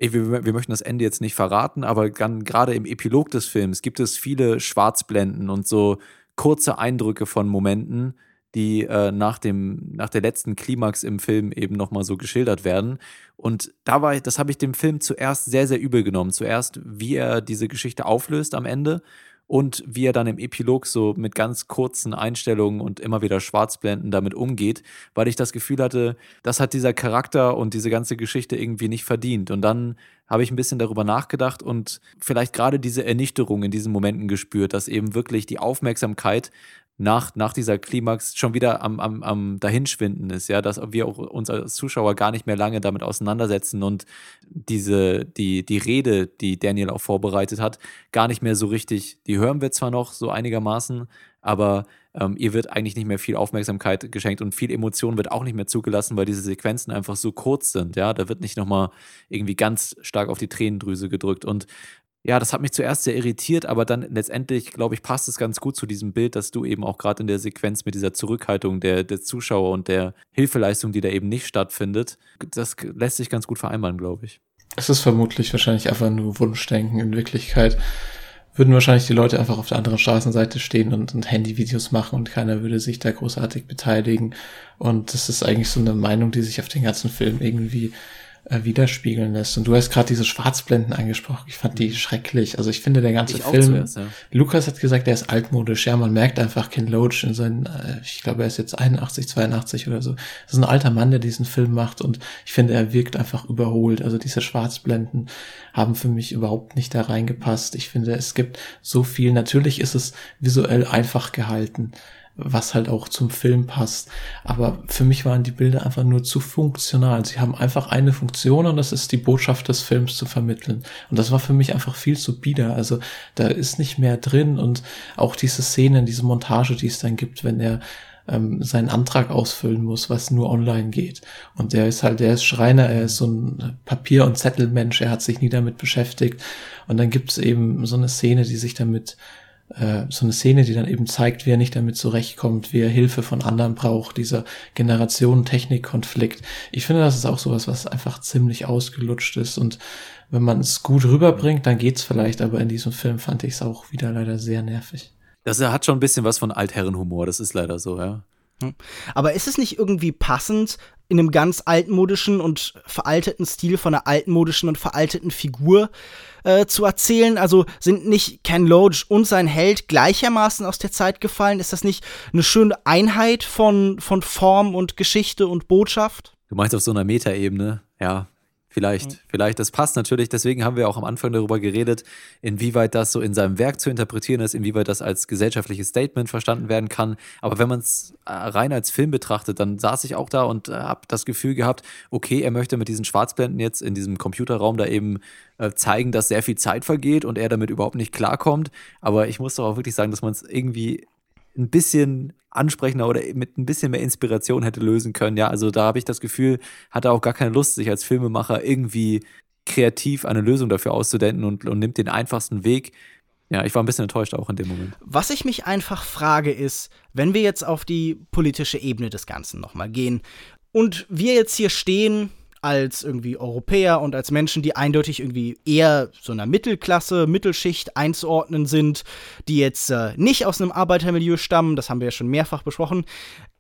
wir, wir, möchten das Ende jetzt nicht verraten, aber gerade im Epilog des Films gibt es viele Schwarzblenden und so kurze Eindrücke von Momenten, die äh, nach, dem, nach der letzten Klimax im Film eben nochmal so geschildert werden. Und da war ich, das habe ich dem Film zuerst sehr, sehr übel genommen. Zuerst, wie er diese Geschichte auflöst am Ende und wie er dann im Epilog so mit ganz kurzen Einstellungen und immer wieder Schwarzblenden damit umgeht, weil ich das Gefühl hatte, das hat dieser Charakter und diese ganze Geschichte irgendwie nicht verdient. Und dann habe ich ein bisschen darüber nachgedacht und vielleicht gerade diese Ernüchterung in diesen Momenten gespürt, dass eben wirklich die Aufmerksamkeit nach, nach dieser Klimax schon wieder am, am, am Dahinschwinden ist, ja, dass wir auch uns als Zuschauer gar nicht mehr lange damit auseinandersetzen und diese, die, die Rede, die Daniel auch vorbereitet hat, gar nicht mehr so richtig, die hören wir zwar noch so einigermaßen, aber ähm, ihr wird eigentlich nicht mehr viel Aufmerksamkeit geschenkt und viel Emotion wird auch nicht mehr zugelassen, weil diese Sequenzen einfach so kurz sind, ja, da wird nicht nochmal irgendwie ganz stark auf die Tränendrüse gedrückt und ja, das hat mich zuerst sehr irritiert, aber dann letztendlich, glaube ich, passt es ganz gut zu diesem Bild, dass du eben auch gerade in der Sequenz mit dieser Zurückhaltung der, der Zuschauer und der Hilfeleistung, die da eben nicht stattfindet, das lässt sich ganz gut vereinbaren, glaube ich. Es ist vermutlich wahrscheinlich einfach nur Wunschdenken. In Wirklichkeit würden wahrscheinlich die Leute einfach auf der anderen Straßenseite stehen und, und Handyvideos machen und keiner würde sich da großartig beteiligen. Und das ist eigentlich so eine Meinung, die sich auf den ganzen Film irgendwie äh, widerspiegeln lässt. Und du hast gerade diese Schwarzblenden angesprochen. Ich fand die mhm. schrecklich. Also ich finde der ganze ich Film. Zuerst, ja. Lukas hat gesagt, der ist altmodisch. Ja, man merkt einfach Ken Loach in seinen, äh, ich glaube, er ist jetzt 81, 82 oder so. Das ist ein alter Mann, der diesen Film macht und ich finde, er wirkt einfach überholt. Also diese Schwarzblenden haben für mich überhaupt nicht da reingepasst. Ich finde, es gibt so viel. Natürlich ist es visuell einfach gehalten was halt auch zum Film passt. Aber für mich waren die Bilder einfach nur zu funktional. Sie haben einfach eine Funktion und das ist die Botschaft des Films zu vermitteln. Und das war für mich einfach viel zu bieder. Also da ist nicht mehr drin und auch diese Szenen, diese Montage, die es dann gibt, wenn er ähm, seinen Antrag ausfüllen muss, was nur online geht. Und der ist halt, der ist Schreiner, er ist so ein Papier- und Zettelmensch, er hat sich nie damit beschäftigt. Und dann gibt es eben so eine Szene, die sich damit äh, so eine Szene, die dann eben zeigt, wie er nicht damit zurechtkommt, wie er Hilfe von anderen braucht, dieser Generationen-Technik-Konflikt. Ich finde, das ist auch sowas, was einfach ziemlich ausgelutscht ist und wenn man es gut rüberbringt, dann geht's vielleicht, aber in diesem Film fand ich es auch wieder leider sehr nervig. Das hat schon ein bisschen was von Altherrenhumor, das ist leider so, ja. Hm. Aber ist es nicht irgendwie passend, in einem ganz altmodischen und veralteten Stil von einer altmodischen und veralteten Figur äh, zu erzählen? Also sind nicht Ken Loach und sein Held gleichermaßen aus der Zeit gefallen? Ist das nicht eine schöne Einheit von, von Form und Geschichte und Botschaft? Du meinst auf so einer Metaebene, ja. Vielleicht, mhm. vielleicht, das passt natürlich. Deswegen haben wir auch am Anfang darüber geredet, inwieweit das so in seinem Werk zu interpretieren ist, inwieweit das als gesellschaftliches Statement verstanden werden kann. Aber wenn man es äh, rein als Film betrachtet, dann saß ich auch da und äh, habe das Gefühl gehabt, okay, er möchte mit diesen Schwarzblenden jetzt in diesem Computerraum da eben äh, zeigen, dass sehr viel Zeit vergeht und er damit überhaupt nicht klarkommt. Aber ich muss doch auch wirklich sagen, dass man es irgendwie ein bisschen ansprechender oder mit ein bisschen mehr Inspiration hätte lösen können. Ja, also da habe ich das Gefühl, hat er auch gar keine Lust, sich als Filmemacher irgendwie kreativ eine Lösung dafür auszudenken und, und nimmt den einfachsten Weg. Ja, ich war ein bisschen enttäuscht auch in dem Moment. Was ich mich einfach frage ist, wenn wir jetzt auf die politische Ebene des Ganzen nochmal gehen und wir jetzt hier stehen als irgendwie Europäer und als Menschen, die eindeutig irgendwie eher so einer Mittelklasse, Mittelschicht einzuordnen sind, die jetzt äh, nicht aus einem Arbeitermilieu stammen, das haben wir ja schon mehrfach besprochen,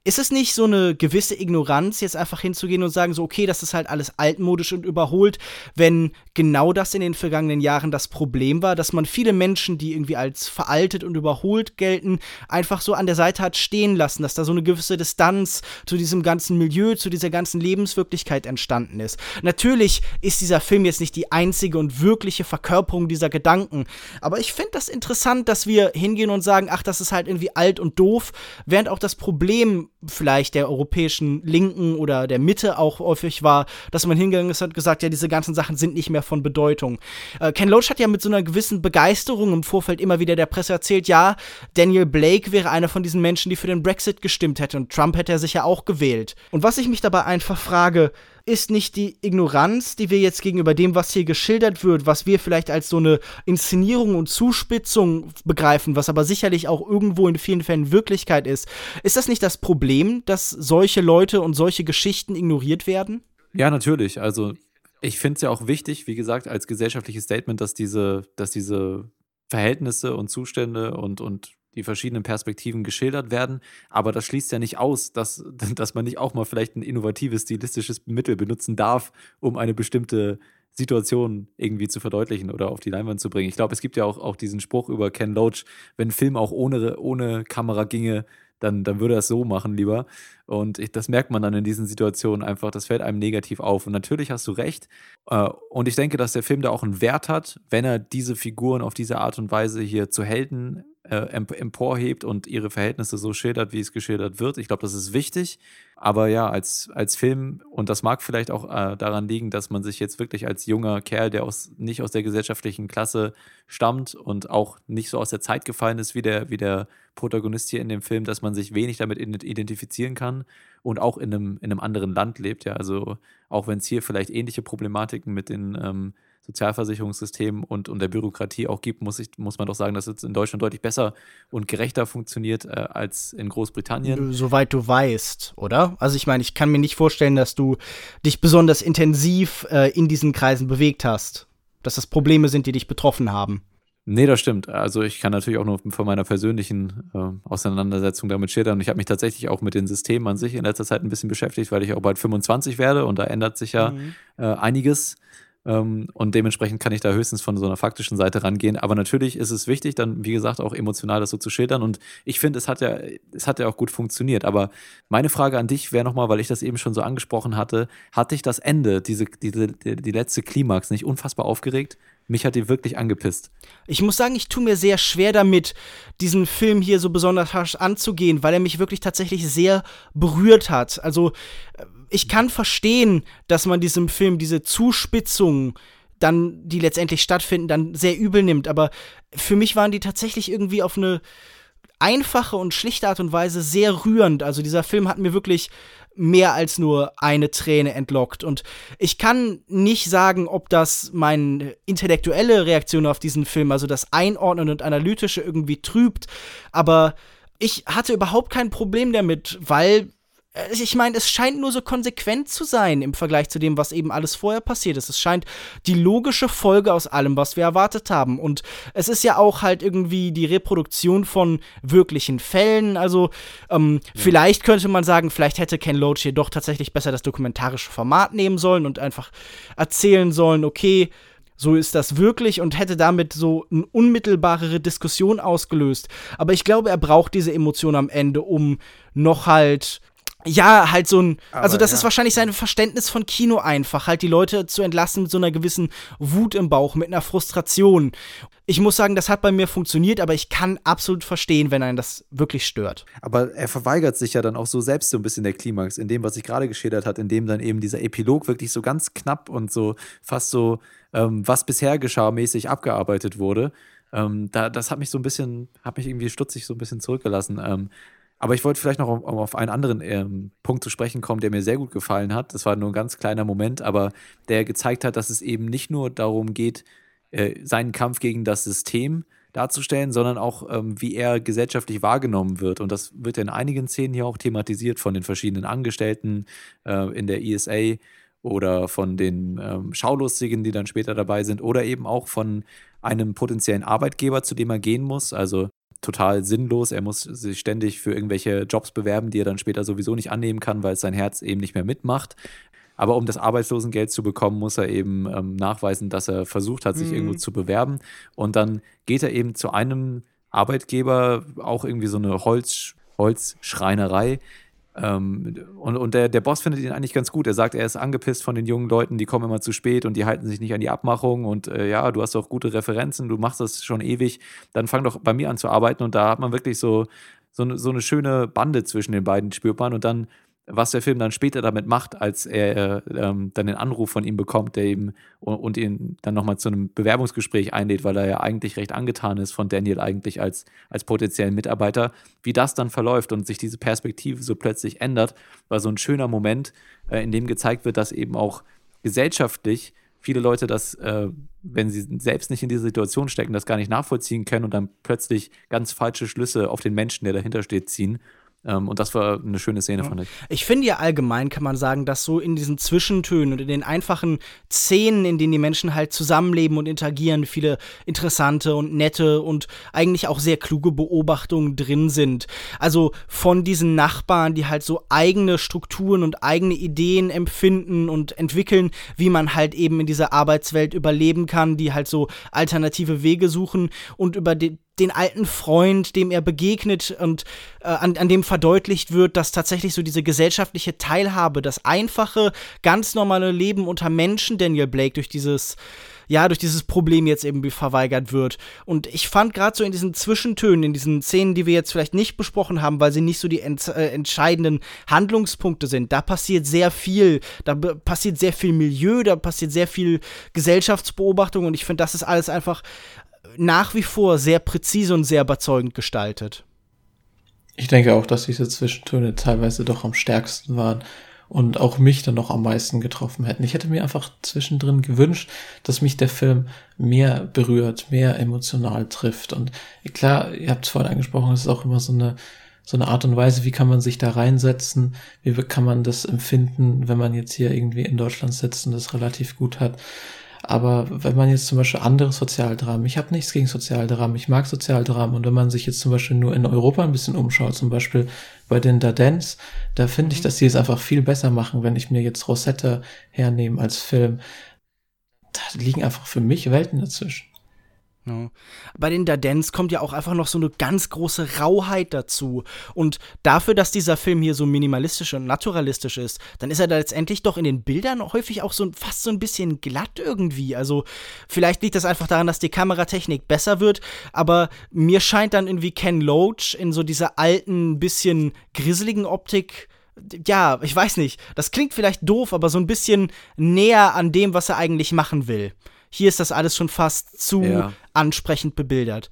ist es nicht so eine gewisse Ignoranz, jetzt einfach hinzugehen und sagen, so, okay, das ist halt alles altmodisch und überholt, wenn genau das in den vergangenen Jahren das Problem war, dass man viele Menschen, die irgendwie als veraltet und überholt gelten, einfach so an der Seite hat stehen lassen, dass da so eine gewisse Distanz zu diesem ganzen Milieu, zu dieser ganzen Lebenswirklichkeit entstanden ist. Natürlich ist dieser Film jetzt nicht die einzige und wirkliche Verkörperung dieser Gedanken, aber ich finde das interessant, dass wir hingehen und sagen, ach, das ist halt irgendwie alt und doof, während auch das Problem vielleicht der europäischen Linken oder der Mitte auch häufig war, dass man hingegangen ist und gesagt, ja, diese ganzen Sachen sind nicht mehr von Bedeutung. Äh, Ken Loach hat ja mit so einer gewissen Begeisterung im Vorfeld immer wieder der Presse erzählt, ja, Daniel Blake wäre einer von diesen Menschen, die für den Brexit gestimmt hätte und Trump hätte er sich ja auch gewählt. Und was ich mich dabei einfach frage, ist nicht die Ignoranz, die wir jetzt gegenüber dem, was hier geschildert wird, was wir vielleicht als so eine Inszenierung und Zuspitzung begreifen, was aber sicherlich auch irgendwo in vielen Fällen Wirklichkeit ist, ist das nicht das Problem, dass solche Leute und solche Geschichten ignoriert werden? Ja, natürlich. Also ich finde es ja auch wichtig, wie gesagt, als gesellschaftliches Statement, dass diese, dass diese Verhältnisse und Zustände und, und die verschiedenen Perspektiven geschildert werden. Aber das schließt ja nicht aus, dass, dass man nicht auch mal vielleicht ein innovatives stilistisches Mittel benutzen darf, um eine bestimmte Situation irgendwie zu verdeutlichen oder auf die Leinwand zu bringen. Ich glaube, es gibt ja auch, auch diesen Spruch über Ken Loach, wenn Film auch ohne, ohne Kamera ginge, dann, dann würde er es so machen lieber. Und ich, das merkt man dann in diesen Situationen einfach, das fällt einem negativ auf. Und natürlich hast du recht. Äh, und ich denke, dass der Film da auch einen Wert hat, wenn er diese Figuren auf diese Art und Weise hier zu Helden emporhebt und ihre Verhältnisse so schildert, wie es geschildert wird. Ich glaube, das ist wichtig. Aber ja, als, als Film, und das mag vielleicht auch äh, daran liegen, dass man sich jetzt wirklich als junger Kerl, der aus, nicht aus der gesellschaftlichen Klasse stammt und auch nicht so aus der Zeit gefallen ist wie der, wie der Protagonist hier in dem Film, dass man sich wenig damit identifizieren kann und auch in einem, in einem anderen Land lebt. Ja, also auch wenn es hier vielleicht ähnliche Problematiken mit den ähm, Sozialversicherungssystem und, und der Bürokratie auch gibt, muss, ich, muss man doch sagen, dass es in Deutschland deutlich besser und gerechter funktioniert äh, als in Großbritannien. Soweit du weißt, oder? Also ich meine, ich kann mir nicht vorstellen, dass du dich besonders intensiv äh, in diesen Kreisen bewegt hast. Dass das Probleme sind, die dich betroffen haben. Nee, das stimmt. Also ich kann natürlich auch nur von meiner persönlichen äh, Auseinandersetzung damit schildern. Ich habe mich tatsächlich auch mit den Systemen an sich in letzter Zeit ein bisschen beschäftigt, weil ich auch bald 25 werde und da ändert sich ja mhm. äh, einiges. Ähm, und dementsprechend kann ich da höchstens von so einer faktischen Seite rangehen. Aber natürlich ist es wichtig, dann, wie gesagt, auch emotional das so zu schildern. Und ich finde, es hat ja, es hat ja auch gut funktioniert. Aber meine Frage an dich wäre nochmal, weil ich das eben schon so angesprochen hatte, hat dich das Ende, diese, diese, die, die letzte Klimax nicht unfassbar aufgeregt? Mich hat die wirklich angepisst. Ich muss sagen, ich tue mir sehr schwer damit, diesen Film hier so besonders harsch anzugehen, weil er mich wirklich tatsächlich sehr berührt hat. Also ich kann verstehen, dass man diesem Film diese Zuspitzung dann, die letztendlich stattfinden, dann sehr übel nimmt. Aber für mich waren die tatsächlich irgendwie auf eine einfache und schlichte Art und Weise sehr rührend. Also dieser Film hat mir wirklich mehr als nur eine Träne entlockt. Und ich kann nicht sagen, ob das meine intellektuelle Reaktion auf diesen Film, also das Einordnen und Analytische irgendwie trübt. Aber ich hatte überhaupt kein Problem damit, weil ich meine, es scheint nur so konsequent zu sein im Vergleich zu dem, was eben alles vorher passiert ist. Es scheint die logische Folge aus allem, was wir erwartet haben. Und es ist ja auch halt irgendwie die Reproduktion von wirklichen Fällen. Also, ähm, ja. vielleicht könnte man sagen, vielleicht hätte Ken Loach hier doch tatsächlich besser das dokumentarische Format nehmen sollen und einfach erzählen sollen, okay, so ist das wirklich und hätte damit so eine unmittelbarere Diskussion ausgelöst. Aber ich glaube, er braucht diese Emotion am Ende, um noch halt ja, halt so ein, Aber, also das ja. ist wahrscheinlich sein Verständnis von Kino einfach, halt die Leute zu entlassen mit so einer gewissen Wut im Bauch, mit einer Frustration. Ich muss sagen, das hat bei mir funktioniert, aber ich kann absolut verstehen, wenn einen das wirklich stört. Aber er verweigert sich ja dann auch so selbst so ein bisschen der Klimax, in dem, was ich gerade geschildert hat, in dem dann eben dieser Epilog wirklich so ganz knapp und so fast so, ähm, was bisher geschah, mäßig abgearbeitet wurde. Ähm, da, das hat mich so ein bisschen, hat mich irgendwie stutzig so ein bisschen zurückgelassen. Ähm, aber ich wollte vielleicht noch auf, auf einen anderen ähm, Punkt zu sprechen kommen, der mir sehr gut gefallen hat. Das war nur ein ganz kleiner Moment, aber der gezeigt hat, dass es eben nicht nur darum geht, äh, seinen Kampf gegen das System darzustellen, sondern auch, ähm, wie er gesellschaftlich wahrgenommen wird. Und das wird ja in einigen Szenen hier auch thematisiert von den verschiedenen Angestellten äh, in der ESA oder von den ähm, Schaulustigen, die dann später dabei sind, oder eben auch von einem potenziellen Arbeitgeber, zu dem er gehen muss. Also total sinnlos. Er muss sich ständig für irgendwelche Jobs bewerben, die er dann später sowieso nicht annehmen kann, weil sein Herz eben nicht mehr mitmacht. Aber um das Arbeitslosengeld zu bekommen, muss er eben ähm, nachweisen, dass er versucht hat, sich mhm. irgendwo zu bewerben. Und dann geht er eben zu einem Arbeitgeber, auch irgendwie so eine Holz, Holzschreinerei, ähm, und und der, der Boss findet ihn eigentlich ganz gut. Er sagt, er ist angepisst von den jungen Leuten, die kommen immer zu spät und die halten sich nicht an die Abmachung. Und äh, ja, du hast doch gute Referenzen, du machst das schon ewig. Dann fang doch bei mir an zu arbeiten. Und da hat man wirklich so so, so eine schöne Bande zwischen den beiden spürt man und dann was der Film dann später damit macht, als er ähm, dann den Anruf von ihm bekommt, der ihm und, und ihn dann nochmal zu einem Bewerbungsgespräch einlädt, weil er ja eigentlich recht angetan ist von Daniel eigentlich als, als potenziellen Mitarbeiter, wie das dann verläuft und sich diese Perspektive so plötzlich ändert, war so ein schöner Moment, äh, in dem gezeigt wird, dass eben auch gesellschaftlich viele Leute das, äh, wenn sie selbst nicht in diese Situation stecken, das gar nicht nachvollziehen können und dann plötzlich ganz falsche Schlüsse auf den Menschen, der dahinter steht, ziehen. Ähm, und das war eine schöne Szene, ja. fand ich. Ich finde ja allgemein, kann man sagen, dass so in diesen Zwischentönen und in den einfachen Szenen, in denen die Menschen halt zusammenleben und interagieren, viele interessante und nette und eigentlich auch sehr kluge Beobachtungen drin sind. Also von diesen Nachbarn, die halt so eigene Strukturen und eigene Ideen empfinden und entwickeln, wie man halt eben in dieser Arbeitswelt überleben kann, die halt so alternative Wege suchen und über die, den alten Freund, dem er begegnet und äh, an, an dem verdeutlicht wird, dass tatsächlich so diese gesellschaftliche Teilhabe, das einfache, ganz normale Leben unter Menschen Daniel Blake durch dieses ja, durch dieses Problem jetzt eben verweigert wird. Und ich fand gerade so in diesen Zwischentönen, in diesen Szenen, die wir jetzt vielleicht nicht besprochen haben, weil sie nicht so die ent äh, entscheidenden Handlungspunkte sind, da passiert sehr viel, da passiert sehr viel Milieu, da passiert sehr viel Gesellschaftsbeobachtung und ich finde, das ist alles einfach nach wie vor sehr präzise und sehr überzeugend gestaltet. Ich denke auch, dass diese Zwischentöne teilweise doch am stärksten waren und auch mich dann noch am meisten getroffen hätten. Ich hätte mir einfach zwischendrin gewünscht, dass mich der Film mehr berührt, mehr emotional trifft. Und klar, ihr habt es vorhin angesprochen, es ist auch immer so eine so eine Art und Weise, wie kann man sich da reinsetzen, wie kann man das empfinden, wenn man jetzt hier irgendwie in Deutschland sitzt und das relativ gut hat. Aber wenn man jetzt zum Beispiel andere Sozialdramen, ich habe nichts gegen Sozialdramen, ich mag Sozialdramen und wenn man sich jetzt zum Beispiel nur in Europa ein bisschen umschaut, zum Beispiel bei den Dardens, da finde ich, dass die es einfach viel besser machen, wenn ich mir jetzt Rosetta hernehme als Film. Da liegen einfach für mich Welten dazwischen. Ja. Bei den Dardens kommt ja auch einfach noch so eine ganz große Rauheit dazu. Und dafür, dass dieser Film hier so minimalistisch und naturalistisch ist, dann ist er da letztendlich doch in den Bildern häufig auch so fast so ein bisschen glatt irgendwie. Also vielleicht liegt das einfach daran, dass die Kameratechnik besser wird, aber mir scheint dann irgendwie Ken Loach in so dieser alten, bisschen grisseligen Optik ja, ich weiß nicht. Das klingt vielleicht doof, aber so ein bisschen näher an dem, was er eigentlich machen will. Hier ist das alles schon fast zu ja. ansprechend bebildert.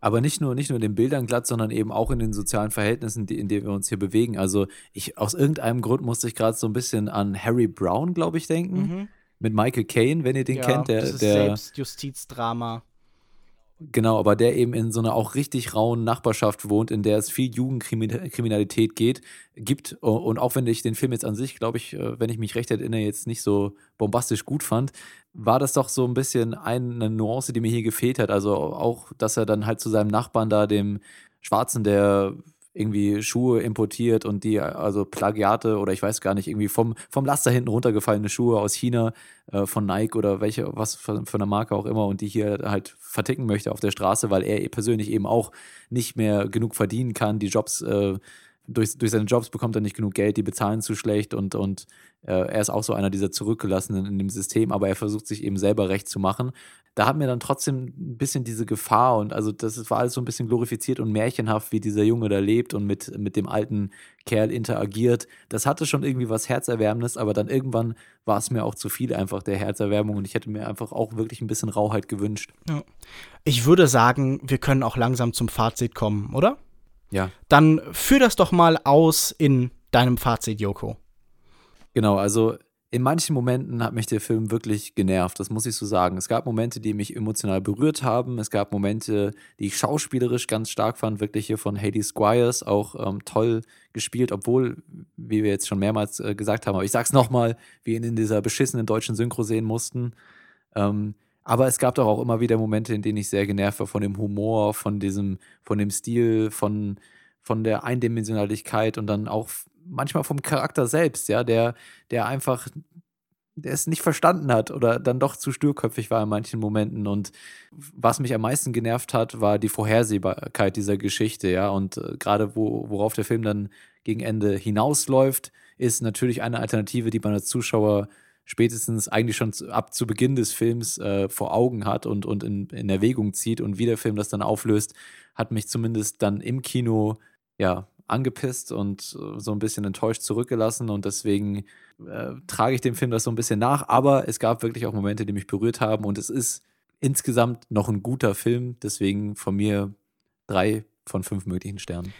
Aber nicht nur, nicht nur in den Bildern glatt, sondern eben auch in den sozialen Verhältnissen, die, in denen wir uns hier bewegen. Also ich, aus irgendeinem Grund musste ich gerade so ein bisschen an Harry Brown, glaube ich, denken. Mhm. Mit Michael Caine, wenn ihr den ja, kennt. Der, der Selbstjustizdrama. Genau, aber der eben in so einer auch richtig rauen Nachbarschaft wohnt, in der es viel Jugendkriminalität geht, gibt. Und auch wenn ich den Film jetzt an sich, glaube ich, äh, wenn ich mich recht erinnere, jetzt nicht so bombastisch gut fand, war das doch so ein bisschen eine Nuance, die mir hier gefehlt hat. Also auch, dass er dann halt zu seinem Nachbarn da, dem Schwarzen, der irgendwie Schuhe importiert und die, also Plagiate oder ich weiß gar nicht, irgendwie vom, vom Laster hinten runtergefallene Schuhe aus China äh, von Nike oder welche, was für, für eine Marke auch immer und die hier halt verticken möchte auf der Straße, weil er persönlich eben auch nicht mehr genug verdienen kann, die Jobs äh, durch, durch seine Jobs bekommt er nicht genug Geld, die bezahlen zu schlecht und, und äh, er ist auch so einer dieser Zurückgelassenen in dem System, aber er versucht sich eben selber recht zu machen. Da hat mir dann trotzdem ein bisschen diese Gefahr und also das war alles so ein bisschen glorifiziert und märchenhaft, wie dieser Junge da lebt und mit, mit dem alten Kerl interagiert. Das hatte schon irgendwie was Herzerwärmendes, aber dann irgendwann war es mir auch zu viel einfach der Herzerwärmung und ich hätte mir einfach auch wirklich ein bisschen Rauheit gewünscht. Ja. Ich würde sagen, wir können auch langsam zum Fazit kommen, oder? Ja. Dann führ das doch mal aus in deinem Fazit, Joko. Genau, also in manchen Momenten hat mich der Film wirklich genervt, das muss ich so sagen. Es gab Momente, die mich emotional berührt haben. Es gab Momente, die ich schauspielerisch ganz stark fand, wirklich hier von Hades Squires auch ähm, toll gespielt, obwohl, wie wir jetzt schon mehrmals äh, gesagt haben, aber ich sag's nochmal, wir ihn in dieser beschissenen deutschen Synchro sehen mussten. Ähm, aber es gab doch auch immer wieder Momente, in denen ich sehr genervt war von dem Humor, von diesem, von dem Stil, von, von der Eindimensionalität und dann auch manchmal vom Charakter selbst, ja, der, der einfach, der es nicht verstanden hat oder dann doch zu stürköpfig war in manchen Momenten. Und was mich am meisten genervt hat, war die Vorhersehbarkeit dieser Geschichte, ja. Und äh, gerade wo, worauf der Film dann gegen Ende hinausläuft, ist natürlich eine Alternative, die man als Zuschauer spätestens eigentlich schon ab zu Beginn des Films äh, vor Augen hat und, und in, in Erwägung zieht und wie der Film das dann auflöst, hat mich zumindest dann im Kino ja, angepisst und äh, so ein bisschen enttäuscht zurückgelassen und deswegen äh, trage ich dem Film das so ein bisschen nach. Aber es gab wirklich auch Momente, die mich berührt haben und es ist insgesamt noch ein guter Film. Deswegen von mir drei von fünf möglichen Sternen.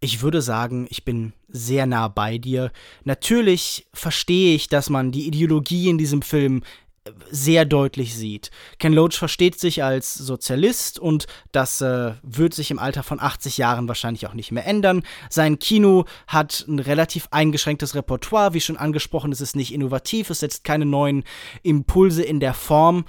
Ich würde sagen, ich bin sehr nah bei dir. Natürlich verstehe ich, dass man die Ideologie in diesem Film sehr deutlich sieht. Ken Loach versteht sich als Sozialist und das äh, wird sich im Alter von 80 Jahren wahrscheinlich auch nicht mehr ändern. Sein Kino hat ein relativ eingeschränktes Repertoire, wie schon angesprochen, es ist nicht innovativ, es setzt keine neuen Impulse in der Form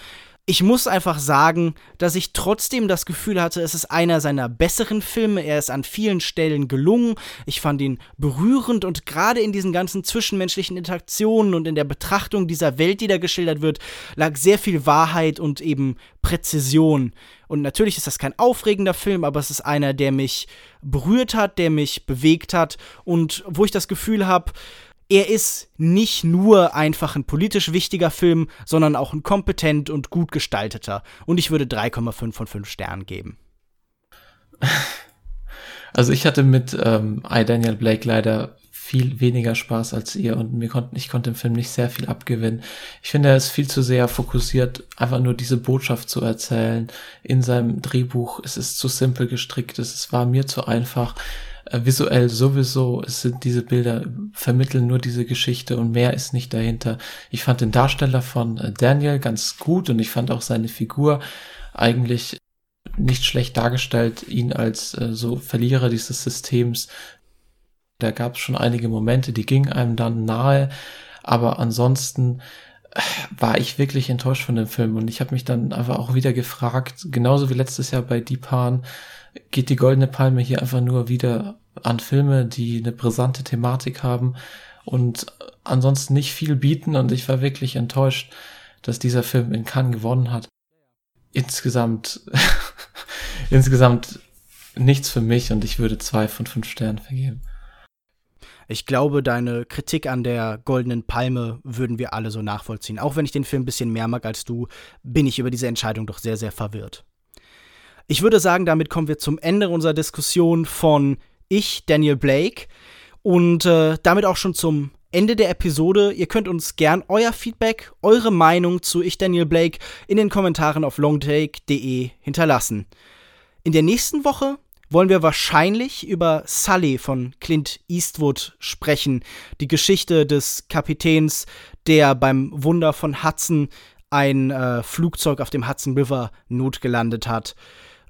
ich muss einfach sagen, dass ich trotzdem das Gefühl hatte, es ist einer seiner besseren Filme. Er ist an vielen Stellen gelungen. Ich fand ihn berührend und gerade in diesen ganzen zwischenmenschlichen Interaktionen und in der Betrachtung dieser Welt, die da geschildert wird, lag sehr viel Wahrheit und eben Präzision. Und natürlich ist das kein aufregender Film, aber es ist einer, der mich berührt hat, der mich bewegt hat und wo ich das Gefühl habe, er ist nicht nur einfach ein politisch wichtiger Film, sondern auch ein kompetent und gut gestalteter. Und ich würde 3,5 von 5 Sternen geben. Also ich hatte mit ähm, I, Daniel Blake leider viel weniger Spaß als ihr und mir konnten, ich konnte dem Film nicht sehr viel abgewinnen. Ich finde, er ist viel zu sehr fokussiert, einfach nur diese Botschaft zu erzählen. In seinem Drehbuch es ist zu simpel gestrickt, es war mir zu einfach. Äh, visuell sowieso, es sind diese Bilder, vermitteln nur diese Geschichte und mehr ist nicht dahinter. Ich fand den Darsteller von äh, Daniel ganz gut und ich fand auch seine Figur eigentlich nicht schlecht dargestellt, ihn als äh, so Verlierer dieses Systems. Da gab es schon einige Momente, die gingen einem dann nahe, aber ansonsten äh, war ich wirklich enttäuscht von dem Film und ich habe mich dann einfach auch wieder gefragt, genauso wie letztes Jahr bei Deepan, geht die Goldene Palme hier einfach nur wieder an Filme, die eine brisante Thematik haben und ansonsten nicht viel bieten und ich war wirklich enttäuscht, dass dieser Film in Cannes gewonnen hat. Insgesamt, insgesamt nichts für mich und ich würde zwei von fünf Sternen vergeben. Ich glaube, deine Kritik an der Goldenen Palme würden wir alle so nachvollziehen. Auch wenn ich den Film ein bisschen mehr mag als du, bin ich über diese Entscheidung doch sehr, sehr verwirrt. Ich würde sagen, damit kommen wir zum Ende unserer Diskussion von ich, Daniel Blake, und äh, damit auch schon zum Ende der Episode. Ihr könnt uns gern euer Feedback, eure Meinung zu Ich, Daniel Blake in den Kommentaren auf longtake.de hinterlassen. In der nächsten Woche wollen wir wahrscheinlich über Sully von Clint Eastwood sprechen. Die Geschichte des Kapitäns, der beim Wunder von Hudson ein äh, Flugzeug auf dem Hudson River notgelandet hat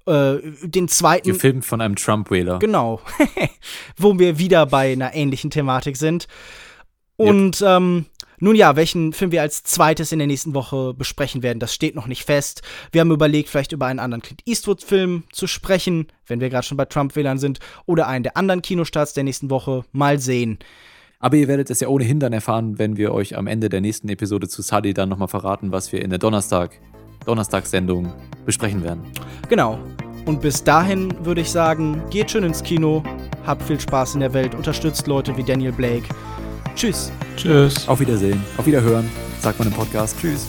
äh, den zweiten. Gefilmt von einem Trump-Wähler. Genau. Wo wir wieder bei einer ähnlichen Thematik sind. Und yep. ähm, nun ja, welchen Film wir als zweites in der nächsten Woche besprechen werden, das steht noch nicht fest. Wir haben überlegt, vielleicht über einen anderen Clint Eastwood-Film zu sprechen, wenn wir gerade schon bei Trump-Wählern sind, oder einen der anderen Kinostarts der nächsten Woche. Mal sehen. Aber ihr werdet es ja ohnehin dann erfahren, wenn wir euch am Ende der nächsten Episode zu Sully dann nochmal verraten, was wir in der Donnerstag Donnerstagssendung besprechen werden. Genau. Und bis dahin würde ich sagen, geht schön ins Kino, habt viel Spaß in der Welt, unterstützt Leute wie Daniel Blake. Tschüss. Tschüss. Auf Wiedersehen. Auf Wiederhören, sagt man im Podcast. Tschüss.